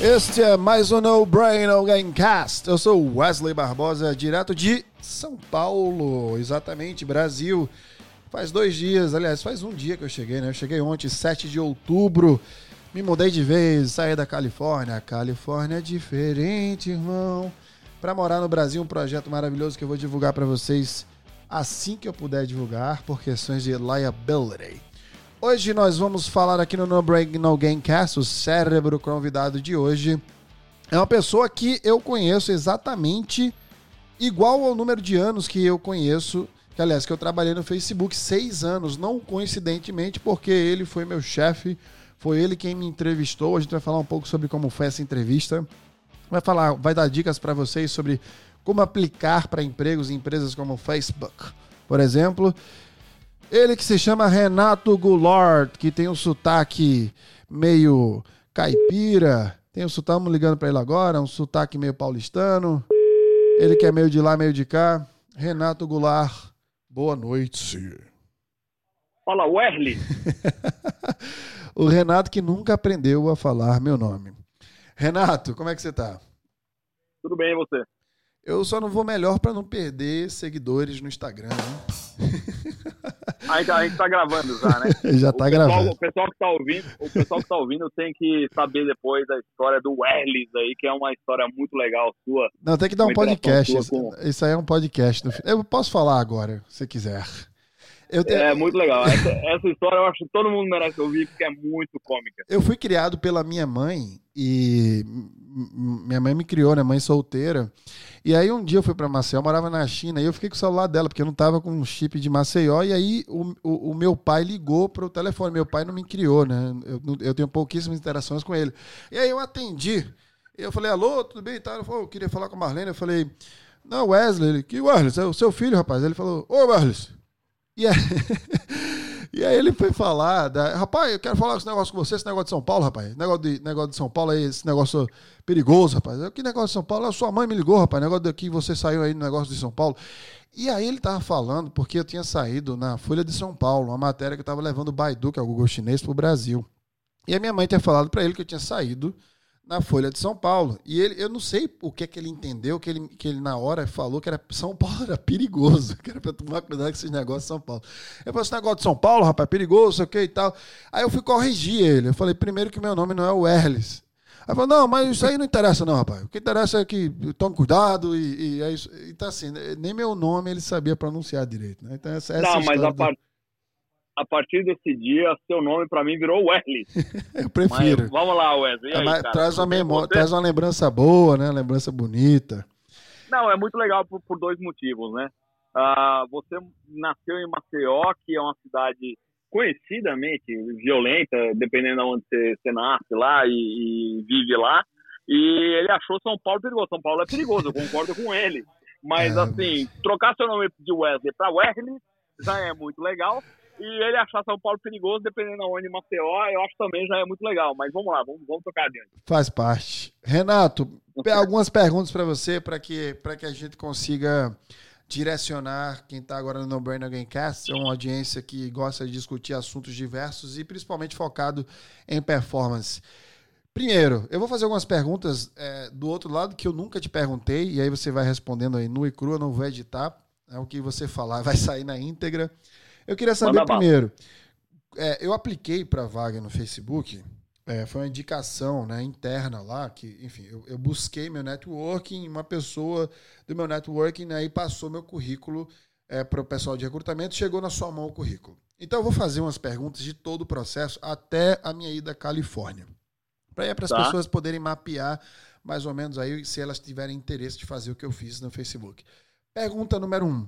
Este é mais um No Brain No Gamecast. Eu sou Wesley Barbosa, direto de São Paulo, exatamente, Brasil. Faz dois dias, aliás, faz um dia que eu cheguei, né? Eu cheguei ontem, 7 de outubro. Me mudei de vez, saí da Califórnia. Califórnia é diferente, irmão. Para morar no Brasil, um projeto maravilhoso que eu vou divulgar para vocês assim que eu puder divulgar, por questões de liability. Hoje nós vamos falar aqui no No Break No Gamecast, o cérebro convidado de hoje. É uma pessoa que eu conheço exatamente igual ao número de anos que eu conheço, que aliás, que eu trabalhei no Facebook seis anos, não coincidentemente, porque ele foi meu chefe, foi ele quem me entrevistou. A gente vai falar um pouco sobre como foi essa entrevista. Vai falar, vai dar dicas para vocês sobre como aplicar para empregos em empresas como o Facebook, por exemplo. Ele que se chama Renato Goulart, que tem um sotaque meio caipira. Tem um sotaque, estamos ligando para ele agora, um sotaque meio paulistano. Ele que é meio de lá, meio de cá. Renato Goulart, boa noite. Fala, Werly. o Renato que nunca aprendeu a falar meu nome. Renato, como é que você tá? Tudo bem, e você? Eu só não vou melhor para não perder seguidores no Instagram, né? A gente, a gente tá gravando já, né? já tá gravando. O pessoal que tá ouvindo, o pessoal que tá ouvindo tem que saber depois da história do Werlis aí, que é uma história muito legal sua. Não, tem que dar um podcast. Com... Isso aí é um podcast. Eu posso falar agora, se quiser. É muito legal. Essa, essa, história eu acho que todo mundo merece ouvir, porque é muito cômica. Eu fui criado pela minha mãe e minha mãe me criou, né? Mãe solteira. E aí um dia eu fui para Maceió, morava na China, e eu fiquei com o celular dela, porque eu não tava com um chip de Maceió, e aí o, o, o meu pai ligou pro telefone. Meu pai não me criou, né? Eu, eu tenho pouquíssimas interações com ele. E aí eu atendi. Eu falei, alô, tudo bem? Tá? Ele falou, eu queria falar com a Marlene. Eu falei, não, Wesley. Ele, que Wesley? É o seu filho, rapaz. Ele falou, ô Wesley. E aí, e aí ele foi falar, da, rapaz, eu quero falar esse negócio com você, esse negócio de São Paulo, rapaz. Negócio de, negócio de São Paulo aí, esse negócio perigoso, rapaz. Que negócio de São Paulo? A sua mãe me ligou, rapaz. Negócio daqui, você saiu aí no negócio de São Paulo. E aí ele tava falando, porque eu tinha saído na Folha de São Paulo, uma matéria que eu tava levando o Baidu, que é o Google chinês, pro Brasil. E a minha mãe tinha falado para ele que eu tinha saído na Folha de São Paulo. E ele, eu não sei o que é que ele entendeu, que ele, que ele na hora falou que era São Paulo era perigoso, que era pra tomar cuidado com esses negócios de São Paulo. Eu falei, esse negócio de São Paulo, rapaz, é perigoso, sei o que e tal. Aí eu fui corrigir ele. Eu falei, primeiro que meu nome não é o Erles. Aí falou, não, mas isso aí não interessa não, rapaz. O que interessa é que tome cuidado e, e é isso. Então assim, nem meu nome ele sabia pronunciar direito, né? Então essa, essa Não, mas a, a partir desse dia, seu nome para mim virou Wesley. eu prefiro. Mas, vamos lá, Wesley. Aí, é, traz, uma memória, você... traz uma lembrança boa, né? Uma lembrança bonita. Não, é muito legal por, por dois motivos, né? Uh, você nasceu em Maceió, que é uma cidade conhecidamente violenta, dependendo de onde você, você nasce lá e, e, vive lá. E ele achou São Paulo perigoso. São Paulo é perigoso, eu concordo com ele. Mas, é, assim, mas... trocar seu nome de Wesley para Wesley já é muito legal. E ele achar São Paulo perigoso, dependendo de onde Maceió, eu acho também já é muito legal. Mas vamos lá, vamos, vamos tocar adiante. Faz parte. Renato, algumas perguntas para você, para que, que a gente consiga direcionar quem está agora no No Brain Gamecast. É uma audiência que gosta de discutir assuntos diversos e principalmente focado em performance. Primeiro, eu vou fazer algumas perguntas é, do outro lado que eu nunca te perguntei, e aí você vai respondendo aí nu e cru, eu não vou editar. É o que você falar, vai sair na íntegra. Eu queria saber primeiro, é, eu apliquei para vaga no Facebook, é, foi uma indicação né, interna lá, que, enfim, eu, eu, busquei meu networking, uma pessoa do meu networking né, e passou meu currículo é, para o pessoal de recrutamento, chegou na sua mão o currículo. Então eu vou fazer umas perguntas de todo o processo até a minha ida à Califórnia. Para as tá. pessoas poderem mapear mais ou menos aí se elas tiverem interesse de fazer o que eu fiz no Facebook. Pergunta número um.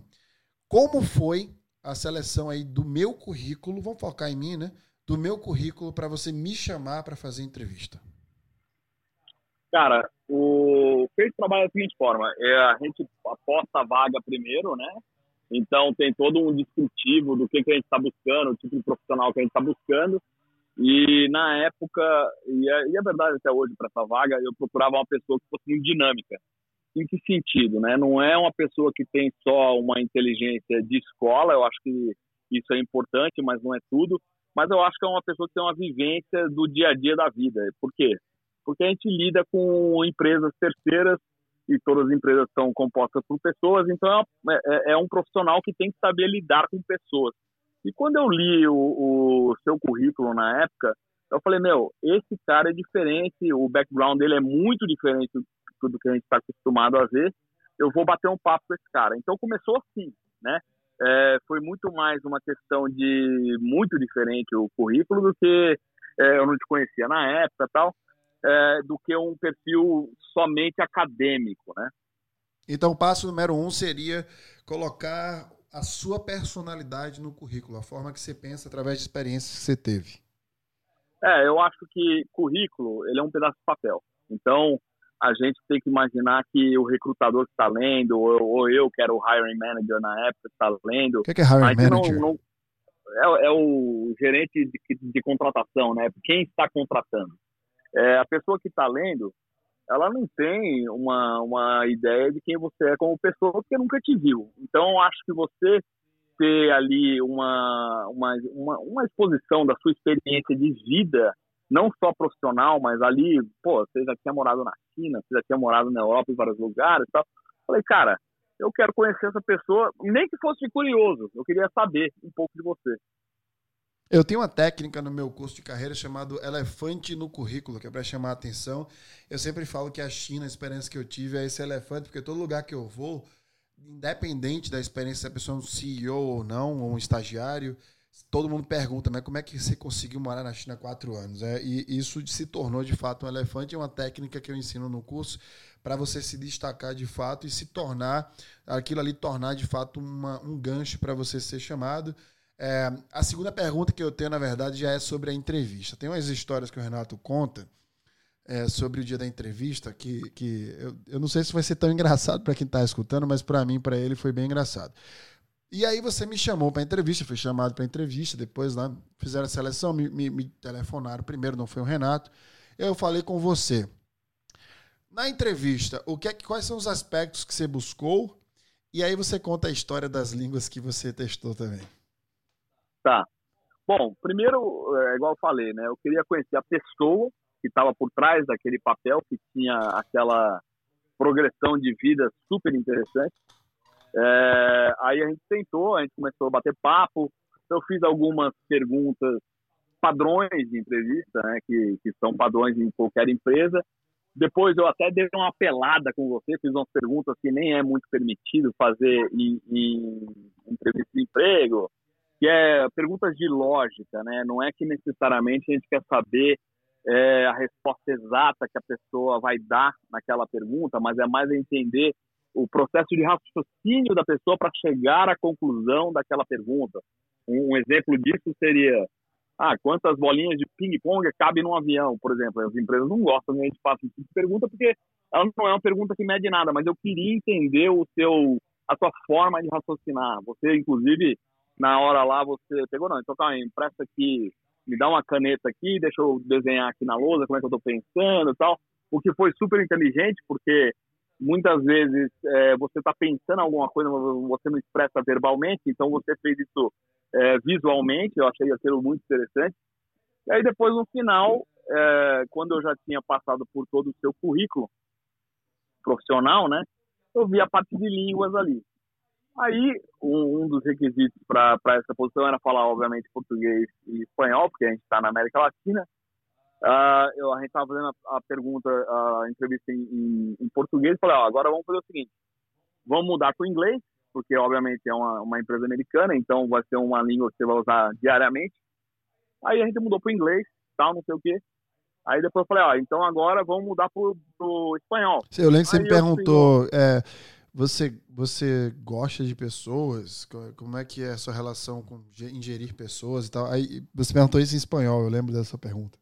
Como foi a seleção aí do meu currículo, vamos focar em mim, né? Do meu currículo para você me chamar para fazer entrevista. Cara, o feito trabalho da seguinte forma: é, a gente aposta a vaga primeiro, né? Então tem todo um descritivo do que, que a gente está buscando, o tipo de profissional que a gente está buscando. E na época, e é, e é verdade até hoje para essa vaga, eu procurava uma pessoa que fosse dinâmica. Em que sentido, né? Não é uma pessoa que tem só uma inteligência de escola, eu acho que isso é importante, mas não é tudo. Mas eu acho que é uma pessoa que tem uma vivência do dia a dia da vida. Por quê? Porque a gente lida com empresas terceiras e todas as empresas são compostas por pessoas, então é, é, é um profissional que tem que saber lidar com pessoas. E quando eu li o, o seu currículo na época, eu falei, meu, esse cara é diferente, o background dele é muito diferente do, que a gente está acostumado a ver, eu vou bater um papo com esse cara. Então começou assim, né? É, foi muito mais uma questão de muito diferente o currículo do que é, eu não te conhecia na época tal, é, do que um perfil somente acadêmico, né? Então, o passo número um seria colocar a sua personalidade no currículo, a forma que você pensa através de experiências que você teve. É, eu acho que currículo ele é um pedaço de papel. Então, a gente tem que imaginar que o recrutador que está lendo, ou, ou, eu, que era o hiring manager na época, está lendo. O que é, que é hiring manager? Não, não, é, é, o gerente de, de, contratação, né? Quem está contratando. É, a pessoa que está lendo, ela não tem uma, uma ideia de quem você é como pessoa, porque nunca te viu. Então, acho que você ter ali uma, uma, uma, uma exposição da sua experiência de vida não só profissional, mas ali, pô, você já tinha morado na China, você já tinha morado na Europa, em vários lugares e tal. Falei, cara, eu quero conhecer essa pessoa, nem que fosse curioso, eu queria saber um pouco de você. Eu tenho uma técnica no meu curso de carreira chamado elefante no currículo, que é para chamar a atenção. Eu sempre falo que a China, a experiência que eu tive é esse elefante, porque todo lugar que eu vou, independente da experiência se a pessoa é um CEO ou não, ou um estagiário, todo mundo pergunta, mas como é que você conseguiu morar na China quatro anos? É, e isso se tornou de fato um elefante, é uma técnica que eu ensino no curso para você se destacar de fato e se tornar, aquilo ali tornar de fato uma, um gancho para você ser chamado. É, a segunda pergunta que eu tenho, na verdade, já é sobre a entrevista. Tem umas histórias que o Renato conta é, sobre o dia da entrevista que, que eu, eu não sei se vai ser tão engraçado para quem está escutando, mas para mim, para ele, foi bem engraçado. E aí você me chamou para entrevista, fui chamado para entrevista, depois lá fizeram a seleção, me, me, me, telefonaram primeiro, não foi o Renato. Eu falei com você. Na entrevista, o que é, quais são os aspectos que você buscou? E aí você conta a história das línguas que você testou também. Tá. Bom, primeiro, é igual eu falei, né? Eu queria conhecer a pessoa que estava por trás daquele papel, que tinha aquela progressão de vida super interessante. É, aí a gente tentou, a gente começou a bater papo, eu fiz algumas perguntas padrões de entrevista, né, que, que são padrões em qualquer empresa. Depois eu até dei uma pelada com você, fiz umas perguntas que nem é muito permitido fazer em, em entrevista de emprego, que é perguntas de lógica, né? Não é que necessariamente a gente quer saber é, a resposta exata que a pessoa vai dar naquela pergunta, mas é mais entender o processo de raciocínio da pessoa para chegar à conclusão daquela pergunta. Um, um, exemplo disso seria: ah, quantas bolinhas de ping-pong cabem num avião, por exemplo? As empresas não gostam de a gente faça esse tipo de pergunta porque ela não é uma pergunta que mede nada, mas eu queria entender o seu, a sua forma de raciocinar. Você, inclusive, na hora lá, você pegou, não, então calma aí, empresta aqui, me dá uma caneta aqui, deixa eu desenhar aqui na lousa como é que eu estou pensando e tal. O que foi super inteligente, porque muitas vezes é, você está pensando alguma coisa, você não expressa verbalmente, então você fez isso é, visualmente, eu achei aquilo muito interessante. E aí depois, no final, é, quando eu já tinha passado por todo o seu currículo profissional, né, eu vi a parte de línguas ali. Aí, um, um dos requisitos para essa posição era falar, obviamente, português e espanhol, porque a gente está na América Latina. Uh, eu, a gente estava fazendo a, a, pergunta, a entrevista em, em, em português, e falei, ó, agora vamos fazer o seguinte, vamos mudar para o inglês, porque obviamente é uma, uma empresa americana, então vai ser uma língua que você vai usar diariamente. Aí a gente mudou para o inglês, tal, não sei o quê. Aí depois eu falei, ó, então agora vamos mudar para o espanhol. Eu lembro que você me perguntou, é, você, você gosta de pessoas? Como é que é a sua relação com ingerir pessoas e tal? Aí você perguntou isso em espanhol, eu lembro dessa pergunta.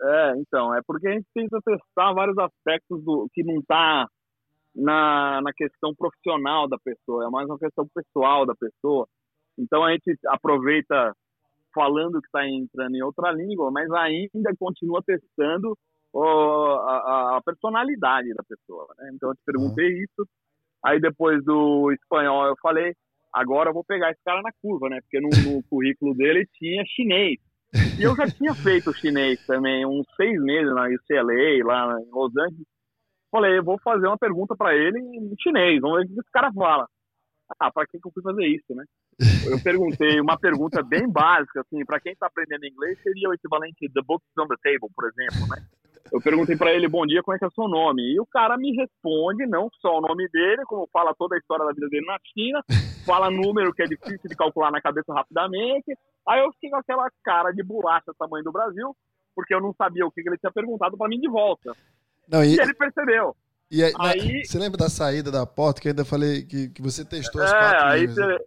É, então, é porque a gente tenta testar vários aspectos do que não está na, na questão profissional da pessoa, é mais uma questão pessoal da pessoa. Então a gente aproveita falando que está entrando em outra língua, mas ainda continua testando a, a, personalidade da pessoa. Né? Então eu te perguntei uhum. isso, aí depois do espanhol eu falei, agora eu vou pegar esse cara na curva, né? Porque no, no currículo dele tinha chinês. E eu já tinha feito chinês também, uns seis meses na UCLA, lá em Los Angeles. Falei, eu vou fazer uma pergunta para ele em chinês, vamos ver o que esse cara fala. Ah, para que, que eu fui fazer isso, né? Eu perguntei uma pergunta bem básica, assim, para quem está aprendendo inglês, seria o equivalente The Books on the Table, por exemplo, né? Eu perguntei para ele, bom dia, como é que é o seu nome? E o cara me responde, não só o nome dele, como fala toda a história da vida dele na China, fala número que é difícil de calcular na cabeça rapidamente. Aí eu fiquei com aquela cara de bolacha tamanho do Brasil, porque eu não sabia o que ele tinha perguntado para mim de volta. Não, e... e ele percebeu. E aí, aí, você lembra da saída da porta que eu ainda falei que, que você testou as é, quatro aí você,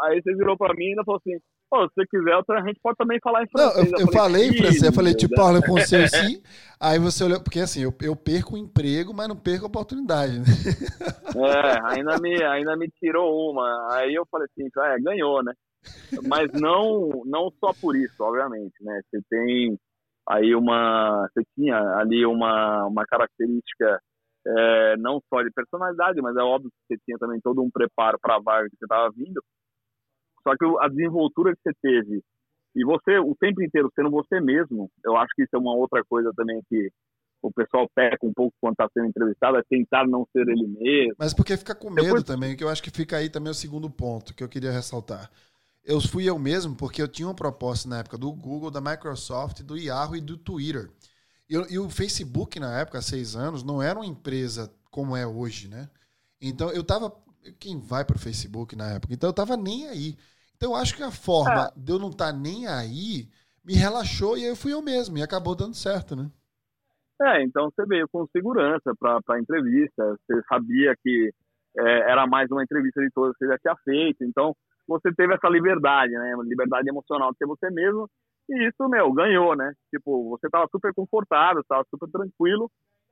aí você virou para mim e ainda falou assim, Pô, se você quiser, a gente pode também falar em francês. Não, eu, eu, falei, em francês, eu falei, tu parle français sim. Aí você olhou, porque assim, eu, eu perco o emprego, mas não perco a oportunidade, né? É, ainda me, ainda me tirou uma. Aí eu falei assim, é, ganhou, né? Mas não, não só por isso, obviamente, né? Você tem aí uma. Você tinha ali uma, uma característica é, não só de personalidade, mas é óbvio que você tinha também todo um preparo para a vaga que você estava vindo. Só que a desenvoltura que você teve e você o tempo inteiro sendo você mesmo, eu acho que isso é uma outra coisa também que o pessoal peca um pouco quando está sendo entrevistado, é tentar não ser ele mesmo. Mas porque fica com medo Depois... também, que eu acho que fica aí também o segundo ponto que eu queria ressaltar. Eu fui eu mesmo porque eu tinha uma proposta na época do Google, da Microsoft, do Yahoo e do Twitter. E, e o Facebook, na época, há seis anos, não era uma empresa como é hoje, né? Então eu tava. Quem vai para o Facebook na época? Então eu tava nem aí. Então eu acho que a forma é. de eu não estar tá nem aí me relaxou e aí eu fui eu mesmo. E acabou dando certo, né? É, então você veio com segurança para a entrevista. Você sabia que é, era mais uma entrevista de todas que você já tinha feito. Então você teve essa liberdade, né? Liberdade emocional de ser você mesmo. E isso, meu, ganhou, né? Tipo, você tava super confortável, tava super tranquilo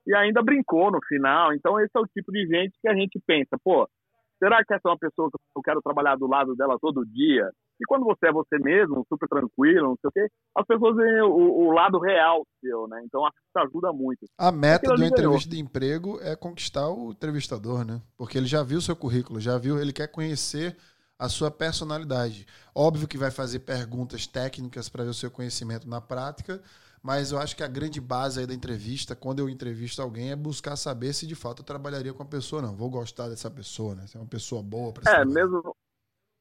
e ainda brincou no final. Então, esse é o tipo de gente que a gente pensa, pô, será que essa é uma pessoa que eu quero trabalhar do lado dela todo dia? E quando você é você mesmo, super tranquilo, não sei o quê, as pessoas veem o, o lado real seu, né? Então, acho que isso ajuda muito. A meta de uma entrevista de emprego é conquistar o entrevistador, né? Porque ele já viu o seu currículo, já viu, ele quer conhecer a sua personalidade. Óbvio que vai fazer perguntas técnicas para ver o seu conhecimento na prática, mas eu acho que a grande base aí da entrevista, quando eu entrevisto alguém, é buscar saber se de fato eu trabalharia com a pessoa não. Vou gostar dessa pessoa, né? Se é uma pessoa boa para É, mesmo,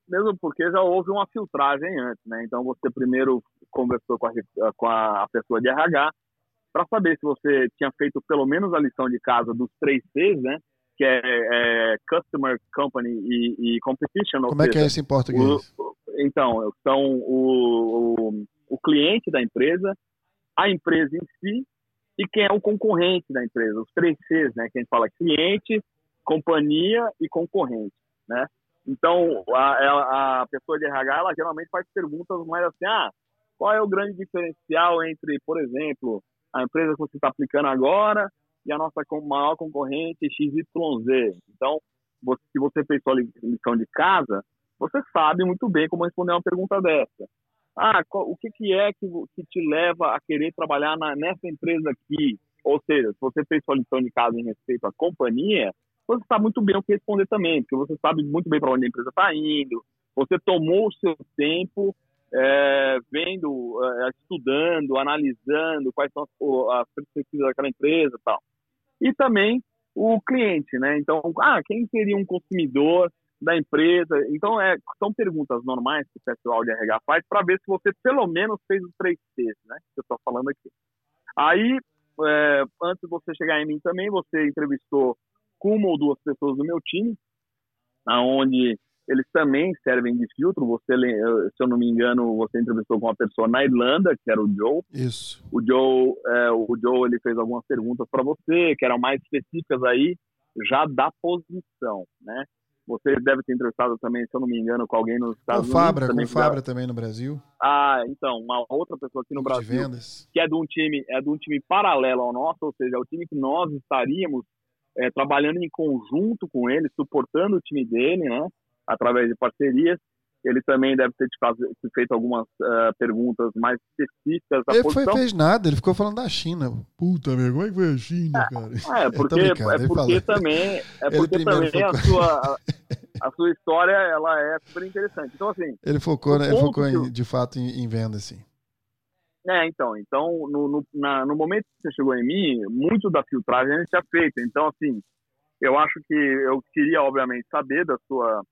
mesmo porque já houve uma filtragem antes, né? Então você primeiro conversou com a, com a pessoa de RH para saber se você tinha feito pelo menos a lição de casa dos três Cs, né? que é, é Customer Company e, e Competition. Como é que é isso em português? O, então, são o, o, o, cliente da empresa, a empresa em si e quem é o concorrente da empresa. Os três Cs, né? Que a gente fala cliente, companhia e concorrente, né? Então, a, a pessoa de RH, ela geralmente faz perguntas mais assim, ah, qual é o grande diferencial entre, por exemplo, a empresa que você está aplicando agora e a nossa maior concorrente XYZ. Então, você, se você fez sua lição de casa, você sabe muito bem como responder uma pergunta dessa. Ah, o que, que é que, que, te leva a querer trabalhar na, nessa empresa aqui? Ou seja, se você fez sua lição de casa em respeito à companhia, você sabe muito bem o que responder também, porque você sabe muito bem para onde a empresa está indo, você tomou o seu tempo é, vendo, é, estudando, analisando quais são as, as perspectivas daquela empresa tal e também o cliente, né? Então, ah, quem seria um consumidor da empresa? Então, é, são perguntas normais que o pessoal de RH faz para ver se você pelo menos fez os três Cs, né? Que eu estou falando aqui. Aí, é, antes de você chegar em mim também, você entrevistou com uma ou duas pessoas do meu time, aonde eles também servem de filtro. Você, se eu não me engano, você entrevistou com uma pessoa na Irlanda, que era o Joe. Isso. O Joe, é, o Joe ele fez algumas perguntas para você, que eram mais específicas aí, já da posição, né? Você deve ter entrevistado também, se eu não me engano, com alguém nos Estados com Fabra, Unidos. Com Fabra também no Brasil. Ah, então, uma outra pessoa aqui no Brasil. De vendas. Que é de um time, é de um time paralelo ao nosso, ou seja, é o time que nós estaríamos é, trabalhando em conjunto com ele, suportando o time dele, né? através de parcerias. Ele também deve ter te, feito algumas uh, perguntas mais específicas da ele posição. Ele fez nada, ele ficou falando da China. Puta, meu, como é que foi a China, é, cara? É, porque, é porque também, é porque também a sua, a, sua história ela é super interessante. Então, assim. Ele focou, né, ele focou em, de fato em, em venda, assim. É, então, então no, no, na, no momento que você chegou em mim, muito da filtragem a gente tinha feito. Então, assim, eu acho que eu queria, obviamente, saber da sua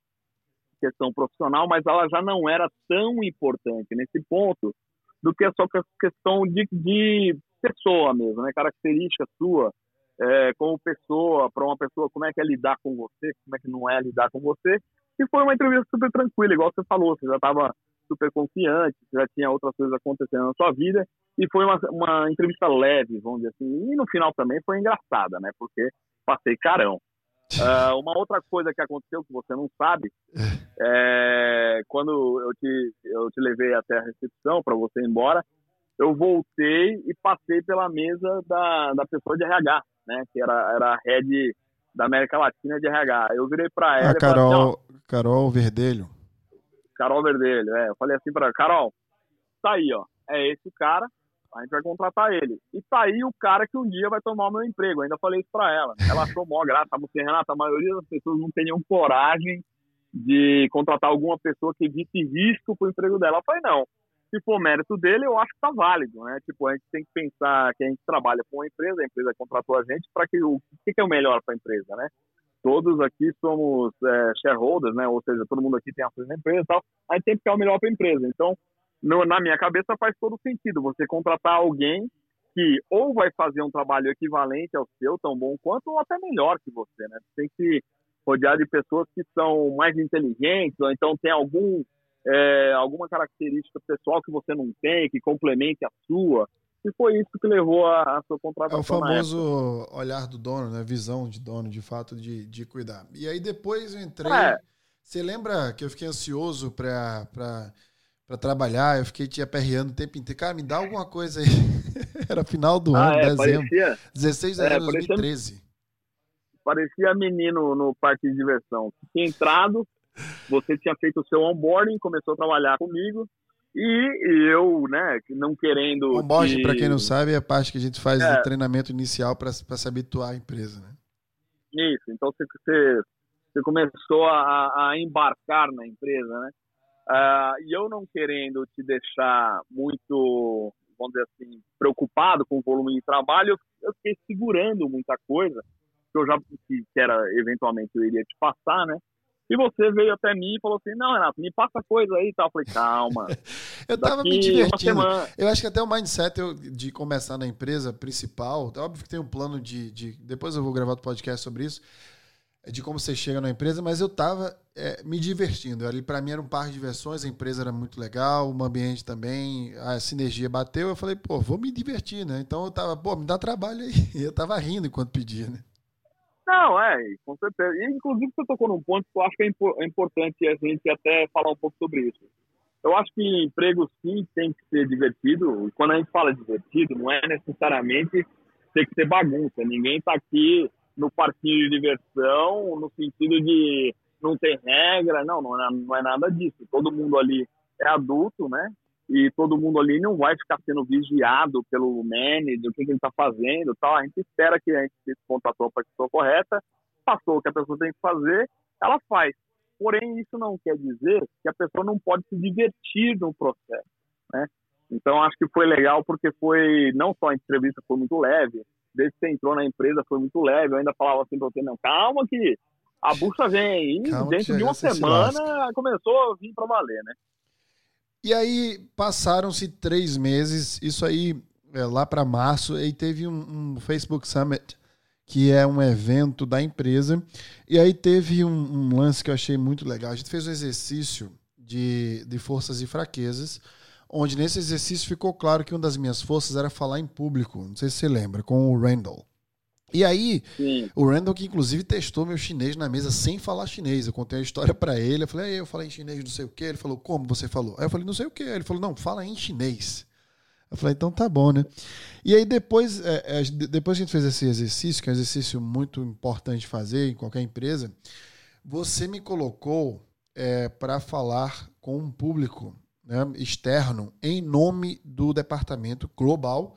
questão profissional, mas ela já não era tão importante nesse ponto do que a sua questão de, de pessoa mesmo, né? Característica sua é, como pessoa, para uma pessoa, como é que é lidar com você, como é que não é lidar com você. E foi uma entrevista super tranquila, igual você falou, você já estava super confiante, já tinha outras coisas acontecendo na sua vida, e foi uma, uma entrevista leve, vamos dizer assim, e no final também foi engraçada, né? Porque passei carão. Uh, uma outra coisa que aconteceu que você não sabe é quando eu te, eu te levei até a recepção para você ir embora, eu voltei e passei pela mesa da, da pessoa de RH, né? Que era, era a head da América Latina de RH. Eu virei para ela. A Carol, assim, Carol Verdelho. Carol Verdelho, é. Eu falei assim para Carol, tá aí, ó. É esse cara, a gente vai contratar ele. E tá aí o cara que um dia vai tomar o meu emprego. Eu ainda falei isso pra ela. Ela achou mó graça. Assim, Renata, a maioria das pessoas não tem nenhuma coragem de contratar alguma pessoa que evite risco pro emprego dela. Eu falei, não. Se for mérito dele, eu acho que tá válido, né? Tipo, a gente tem que pensar que a gente trabalha com uma empresa, a empresa contratou a gente para que o, que, é o melhor para a empresa, né? Todos aqui somos é, shareholders, né? Ou seja, todo mundo aqui tem ações na empresa e tal. Gente tem que ficar o melhor para a empresa. Então, no, na minha cabeça faz todo sentido você contratar alguém que ou vai fazer um trabalho equivalente ao seu, tão bom quanto, ou até melhor que você, né? Você tem que rodear de pessoas que são mais inteligentes, ou então tem algum, é, alguma característica pessoal que você não tem, que complemente a sua. E foi isso que levou a, a sua contratação. É o famoso olhar do dono, né? Visão de dono, de fato, de, de cuidar. E aí depois eu entrei. É. Você lembra que eu fiquei ansioso para para trabalhar, eu fiquei te aperreando o tempo inteiro. Cara, me dá alguma coisa aí. Era final do ah, ano, é, dezembro. Parecia, 16 de é, dezembro de 2013. Parecia menino no parque de diversão. Tinha entrado, você tinha feito o seu onboarding, começou a trabalhar comigo. E eu, né, não querendo. Onboarding, para quem não sabe, é a parte que a gente faz é. do treinamento inicial para se habituar à empresa, né? Isso, então você, você, você começou a, a embarcar na empresa, né? Uh, e eu não querendo te deixar muito, vamos dizer assim, preocupado com o volume de trabalho, eu fiquei segurando muita coisa que eu já que, que era eventualmente eu iria te passar, né? E você veio até mim e falou assim: Não, Renato, me passa coisa aí e tal. Eu falei: Calma. eu tava me divertindo. Eu acho que até o mindset eu, de começar na empresa principal, óbvio que tem um plano de, de. Depois eu vou gravar outro podcast sobre isso de como você chega na empresa, mas eu estava é, me divertindo. Ali para mim era um par de diversões, a empresa era muito legal, o ambiente também, a sinergia bateu. Eu falei, pô, vou me divertir, né? Então eu tava, pô, me dá trabalho aí. Eu tava rindo enquanto pedia, né? Não, é, com certeza. E, inclusive você tocou num ponto que eu acho que é, é importante a gente até falar um pouco sobre isso. Eu acho que emprego sim tem que ser divertido. E quando a gente fala divertido, não é necessariamente ter que ser bagunça. Ninguém está aqui no parquinho de diversão, no sentido de não ter regra, não, não é, não é nada disso. Todo mundo ali é adulto, né? E todo mundo ali não vai ficar sendo vigiado pelo manager, o que, que ele está fazendo tal. A gente espera que a gente contratou a pessoa correta, passou o que a pessoa tem que fazer, ela faz. Porém, isso não quer dizer que a pessoa não pode se divertir no processo, né? Então, acho que foi legal porque foi, não só a entrevista foi muito leve, desde que você entrou na empresa foi muito leve. Eu ainda falava assim pra você, não, calma que a bucha vem. E calma dentro de uma semana começou a vir pra valer, né? E aí passaram-se três meses, isso aí é, lá para março, e teve um, um, Facebook Summit, que é um evento da empresa. E aí teve um, um lance que eu achei muito legal. A gente fez um exercício de, de forças e fraquezas onde nesse exercício ficou claro que uma das minhas forças era falar em público. Não sei se você lembra, com o Randall. E aí, Sim. o Randall que inclusive testou meu chinês na mesa sem falar chinês. Eu contei a história para ele. Eu falei, eu falei em chinês, não sei o quê. Ele falou, como você falou? Aí eu falei, não sei o quê. Ele falou, não, fala em chinês. Eu falei, então tá bom, né? E aí depois, é, é, depois que a gente fez esse exercício, que é um exercício muito importante fazer em qualquer empresa, você me colocou é, para falar com um público né, externo em nome do departamento global,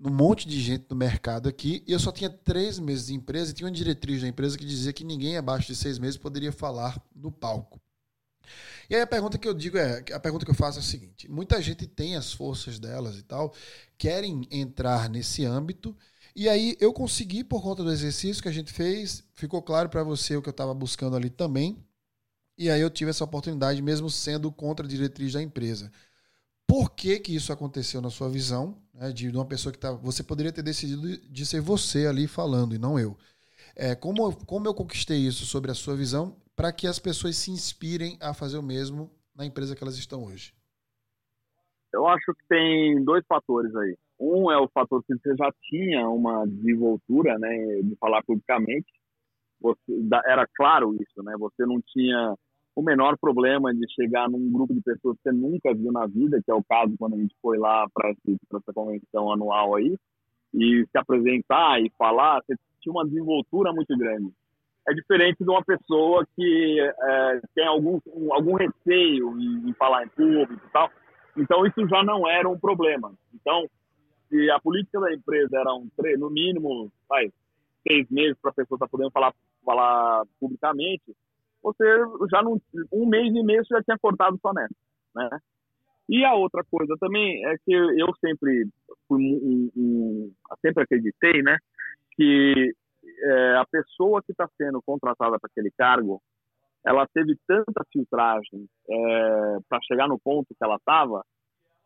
um monte de gente no mercado aqui, e eu só tinha três meses de empresa e tinha uma diretriz da empresa que dizia que ninguém abaixo de seis meses poderia falar no palco. E aí a pergunta que eu digo é, a pergunta que eu faço é a seguinte: muita gente tem as forças delas e tal, querem entrar nesse âmbito. E aí eu consegui por conta do exercício que a gente fez, ficou claro para você o que eu estava buscando ali também. E aí eu tive essa oportunidade mesmo sendo contra a diretriz da empresa. Por que, que isso aconteceu na sua visão? Né, de uma pessoa que tá, você poderia ter decidido de ser você ali falando e não eu. É, como, como eu conquistei isso sobre a sua visão para que as pessoas se inspirem a fazer o mesmo na empresa que elas estão hoje? Eu acho que tem dois fatores aí. Um é o fator que você já tinha uma desenvoltura, né, de falar publicamente. Você, era claro isso, né? Você não tinha o menor problema de chegar num grupo de pessoas que você nunca viu na vida, que é o caso quando a gente foi lá para essa convenção anual aí, e se apresentar e falar, você tinha uma desenvoltura muito grande é diferente de uma pessoa que é, tem algum, algum receio em, em, falar em público e tal. Então, isso já não era um problema. Então, se a política da empresa era um, no mínimo, vai, seis meses para a pessoa estar tá podendo falar, falar publicamente, você já não, um mês e meio você já tinha cortado sua neta, né? E a outra coisa também é que eu sempre fui um, um, sempre acreditei, né, que é, a pessoa que está sendo contratada para aquele cargo, ela teve tanta filtragem é, para chegar no ponto que ela estava,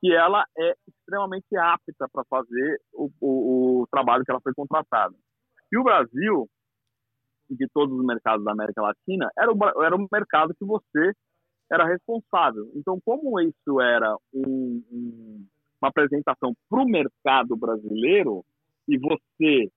que ela é extremamente apta para fazer o, o, o, trabalho que ela foi contratada. E o Brasil, de todos os mercados da América Latina, era o, era o mercado que você era responsável. Então, como isso era um, um, uma apresentação para o mercado brasileiro, e você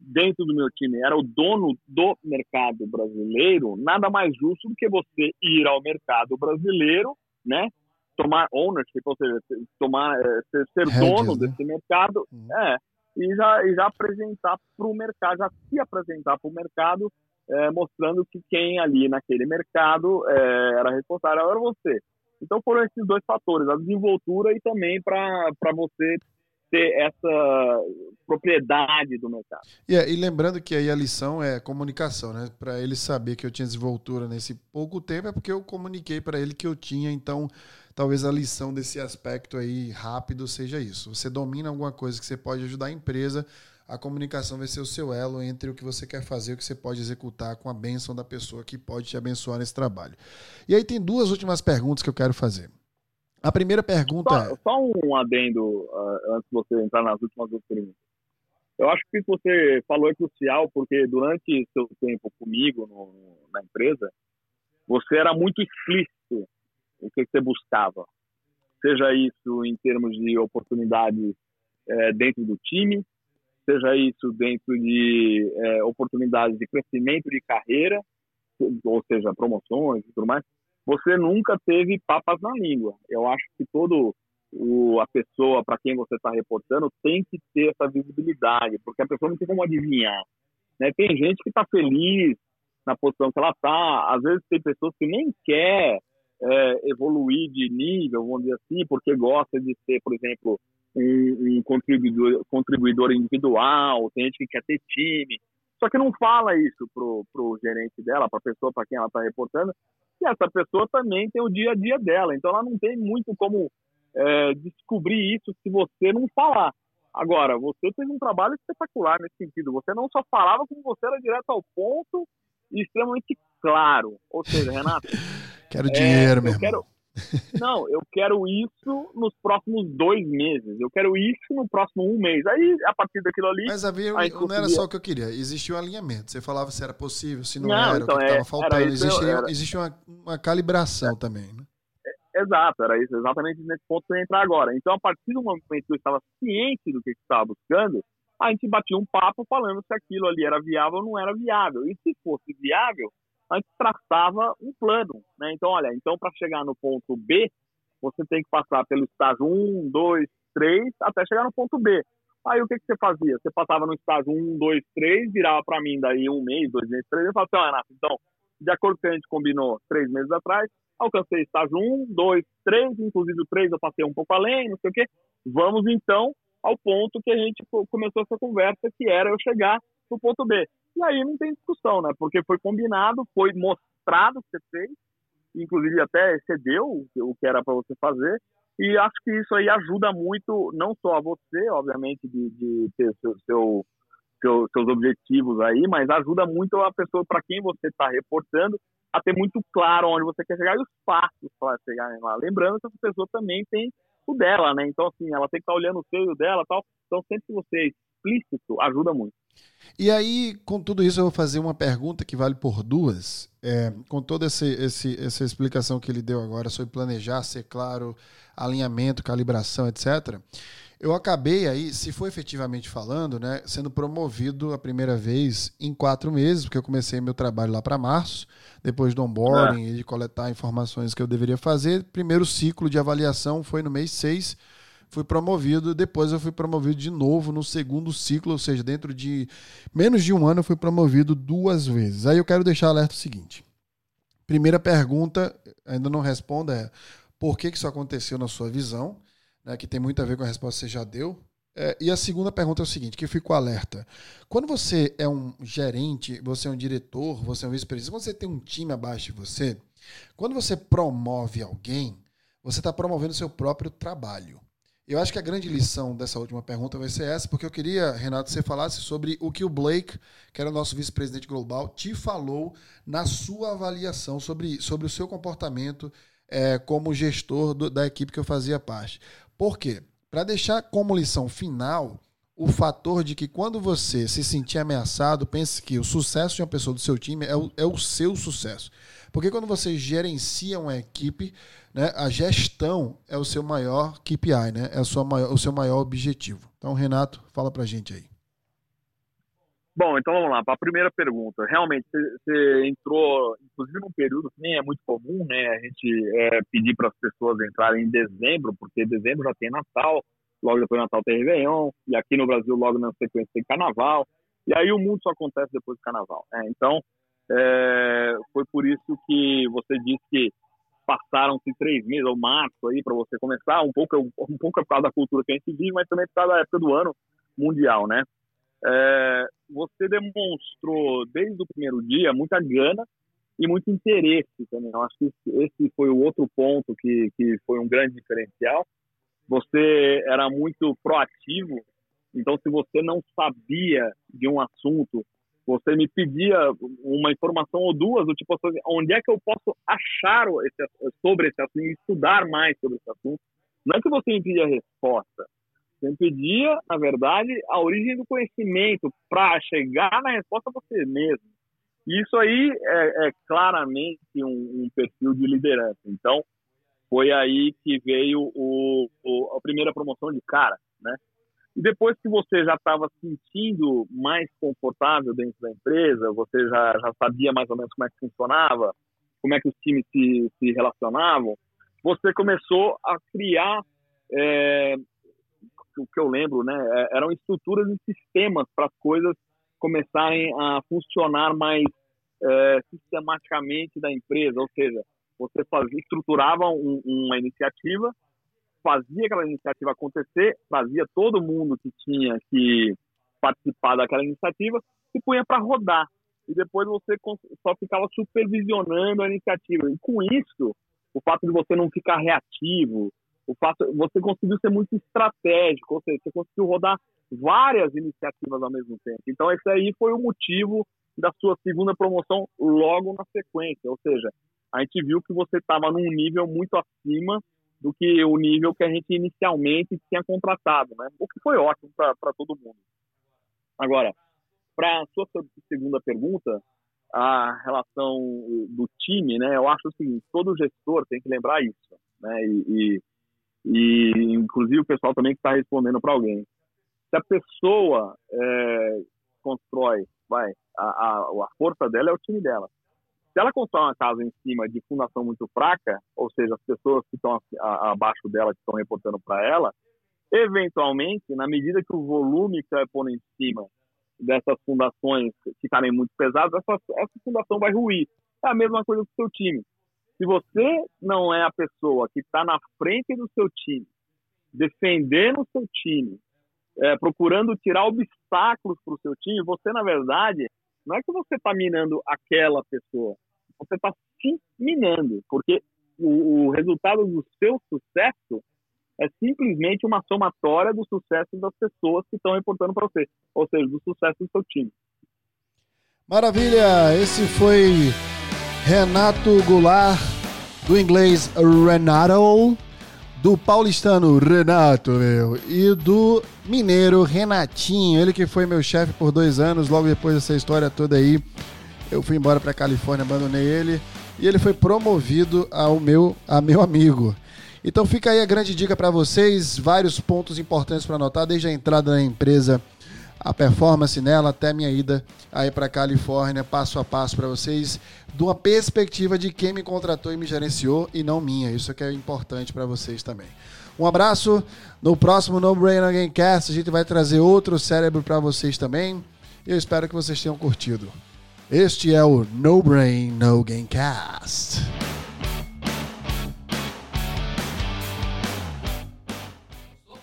dentro do meu time era o dono do mercado brasileiro, nada mais justo do que você ir ao mercado brasileiro, né? Tomar ownership, ou seja, tomar, é, ser, ser dono né? desse mercado, uhum. é, e já, e já apresentar para o mercado, já se apresentar para o mercado, é, mostrando que quem ali naquele mercado é, era responsável era você. Então foram esses dois fatores, a desenvoltura e também para você ter essa propriedade do mercado. Yeah, e lembrando que aí a lição é comunicação, né? Para ele saber que eu tinha desenvoltura nesse pouco tempo é porque eu comuniquei para ele que eu tinha, então talvez a lição desse aspecto aí rápido seja isso. Você domina alguma coisa que você pode ajudar a empresa, a comunicação vai ser o seu elo entre o que você quer fazer e o que você pode executar com a bênção da pessoa que pode te abençoar nesse trabalho. E aí tem duas últimas perguntas que eu quero fazer. A primeira pergunta só, é... Só um adendo uh, antes de você entrar nas últimas duas perguntas. Eu acho que o que você falou é crucial, porque durante seu tempo comigo no, na empresa, você era muito explícito o que você buscava. Seja isso em termos de oportunidades é, dentro do time, seja isso dentro de é, oportunidades de crescimento de carreira, ou seja, promoções e tudo mais você nunca teve papas na língua. Eu acho que todo o, a pessoa para quem você está reportando tem que ter essa visibilidade, porque a pessoa não tem como adivinhar. Né? Tem gente que está feliz na posição que ela está, às vezes tem pessoas que nem quer é, evoluir de nível, vamos dizer assim, porque gosta de ser, por exemplo, um, um contribuidor, contribuidor individual, tem gente que quer ter time, só que não fala isso pro, pro gerente dela, para a pessoa para quem ela está reportando, e essa pessoa também tem o dia a dia dela. Então ela não tem muito como é, descobrir isso se você não falar. Agora, você fez um trabalho espetacular nesse sentido. Você não só falava, como você era direto ao ponto e extremamente claro. Ou seja, Renato. quero é, dinheiro, meu irmão. Quero, não, eu quero isso nos próximos dois meses. Eu quero isso no próximo um mês. Aí, a partir daquilo ali. Mas havia, não conseguia... era só o que eu queria. Existia um alinhamento. Você falava se era possível, se não, não era, então, o que estava é, faltando. Existia, era... existe uma, uma calibração é. também, né? É, exato, era isso, exatamente nesse ponto que eu ia entrar agora. Então, a partir do momento que eu estava ciente do que eu estava buscando, a gente batia um papo falando se aquilo ali era viável ou não era viável. E se fosse viável, a gente traçava um plano, né? Então, olha, então para chegar no ponto B, você tem que passar pelo estágio 1, 2, 3, até chegar no ponto B. Aí o que, que você fazia? Você passava no estágio 1, 2, 3, virava para mim daí um mês, dois meses, três, eu falava assim, Renato, então, de acordo com o que a gente combinou três meses atrás, alcancei estágio 1, 2, 3, inclusive o 3 eu passei um pouco além, não sei o quê. Vamos então ao ponto que a gente começou essa conversa, que era eu chegar no ponto B. E aí não tem discussão, né? Porque foi combinado, foi mostrado que você fez, inclusive até excedeu o que era para você fazer. E acho que isso aí ajuda muito, não só a você, obviamente, de, de ter seu, seu, seu, seus objetivos aí, mas ajuda muito a pessoa para quem você está reportando a ter muito claro onde você quer chegar e os passos para chegar lá. Lembrando que essa pessoa também tem o dela, né? Então, assim, ela tem que estar tá olhando o seu e o dela tal. Então, sempre que você é explícito, ajuda muito. E aí, com tudo isso, eu vou fazer uma pergunta que vale por duas. É, com toda esse, esse, essa explicação que ele deu agora sobre planejar, ser claro, alinhamento, calibração, etc. Eu acabei aí, se for efetivamente falando, né, sendo promovido a primeira vez em quatro meses, porque eu comecei meu trabalho lá para março, depois do onboarding é. e de coletar informações que eu deveria fazer. Primeiro ciclo de avaliação foi no mês seis, fui promovido, depois eu fui promovido de novo no segundo ciclo, ou seja, dentro de menos de um ano eu fui promovido duas vezes. Aí eu quero deixar alerta o seguinte. Primeira pergunta, ainda não responda, é por que, que isso aconteceu na sua visão? né, que tem muito a ver com a resposta que você já deu. É, e a segunda pergunta é o seguinte, que ficou alerta. Quando você é um gerente, você é um diretor, você é um vice-presidente, quando você tem um time abaixo de você, quando você promove alguém, você está promovendo o seu próprio trabalho. Eu acho que a grande lição dessa última pergunta vai ser essa, porque eu queria, Renato, que você falasse sobre o que o Blake, que era o nosso vice-presidente global, te falou na sua avaliação sobre, sobre o seu comportamento é, como gestor do, da equipe que eu fazia parte. Por quê? Para deixar como lição final o fator de que quando você se sentir ameaçado, pense que o sucesso de uma pessoa do seu time é o, é o seu sucesso. Porque quando você gerencia uma equipe, né, a gestão é o seu maior KPI, né? É seu maior, o seu maior objetivo. Então, Renato, fala pra gente aí. Bom, então vamos lá. Para a primeira pergunta, realmente você entrou, inclusive num período que nem é muito comum, né? A gente é, pedir para as pessoas entrarem em dezembro, porque dezembro já tem Natal, logo depois do Natal tem Réveillon, e aqui no Brasil logo na sequência tem Carnaval, e aí o mundo só acontece depois do Carnaval. Né? Então, é, foi por isso que você disse que passaram-se três meses, ou março aí, para você começar, um pouco, um pouco por causa da cultura que a gente vive, mas também por causa da época do ano mundial, né? É, você demonstrou desde o primeiro dia muita gana e muito interesse também. Eu acho que esse foi o outro ponto que, que foi um grande diferencial. Você era muito proativo, então se você não sabia de um assunto, você me pedia uma informação ou duas, do tipo assim, onde é que eu posso achar esse, sobre esse assunto, estudar mais sobre esse assunto. Não é que você me pedia resposta, você impedia, na verdade, a origem do conhecimento para chegar na resposta você mesmo. Isso aí é, é claramente um, um, perfil de liderança. Então, foi aí que veio o, o, a primeira promoção de cara, né? E depois que você já estava sentindo mais confortável dentro da empresa, você já, já sabia mais ou menos como é que funcionava, como é que os times se, se relacionavam, você começou a criar é, o que eu lembro, né, é, eram estruturas e sistemas para as coisas começarem a funcionar mais é, sistematicamente da empresa, ou seja, você fazia, estruturava um, uma iniciativa, fazia aquela iniciativa acontecer, fazia todo mundo que tinha que participar daquela iniciativa e punha para rodar. E depois você só ficava supervisionando a iniciativa. E com isso, o fato de você não ficar reativo, o fato, você conseguiu ser muito estratégico, ou seja, você conseguiu rodar várias iniciativas ao mesmo tempo. Então, esse aí foi o motivo da sua segunda promoção logo na sequência. Ou seja, a gente viu que você estava num nível muito acima do que o nível que a gente inicialmente tinha contratado, né? O que foi ótimo para todo mundo. Agora, para a sua segunda pergunta, a relação do time, né? Eu acho o seguinte: todo gestor tem que lembrar isso, né? E, e e inclusive o pessoal também que está respondendo para alguém. Se a pessoa é, constrói, vai, a, a, a força dela é o time dela. Se ela constrói uma casa em cima de fundação muito fraca, ou seja, as pessoas que estão abaixo dela, que estão reportando para ela, eventualmente, na medida que o volume que vai pondo em cima dessas fundações ficarem muito pesadas, essa, essa fundação vai ruir. É a mesma coisa com o seu time. Se você não é a pessoa que está na frente do seu time, defendendo o seu time, é, procurando tirar obstáculos para o seu time, você, na verdade, não é que você está minando aquela pessoa, você está te minando, porque o, o resultado do seu sucesso é simplesmente uma somatória do sucesso das pessoas que estão reportando para você, ou seja, do sucesso do seu time. Maravilha! Esse foi Renato Goulart, do inglês Renato, do paulistano Renato, meu, e do mineiro Renatinho, ele que foi meu chefe por dois anos, logo depois dessa história toda aí, eu fui embora para Califórnia, abandonei ele, e ele foi promovido ao meu, a meu amigo. Então fica aí a grande dica para vocês, vários pontos importantes para anotar, desde a entrada na empresa a performance nela até minha ida aí para Califórnia, passo a passo para vocês, de uma perspectiva de quem me contratou e me gerenciou e não minha. Isso que é importante para vocês também. Um abraço. No próximo No Brain No Gamecast a gente vai trazer outro cérebro para vocês também. Eu espero que vocês tenham curtido. Este é o No Brain No Gamecast.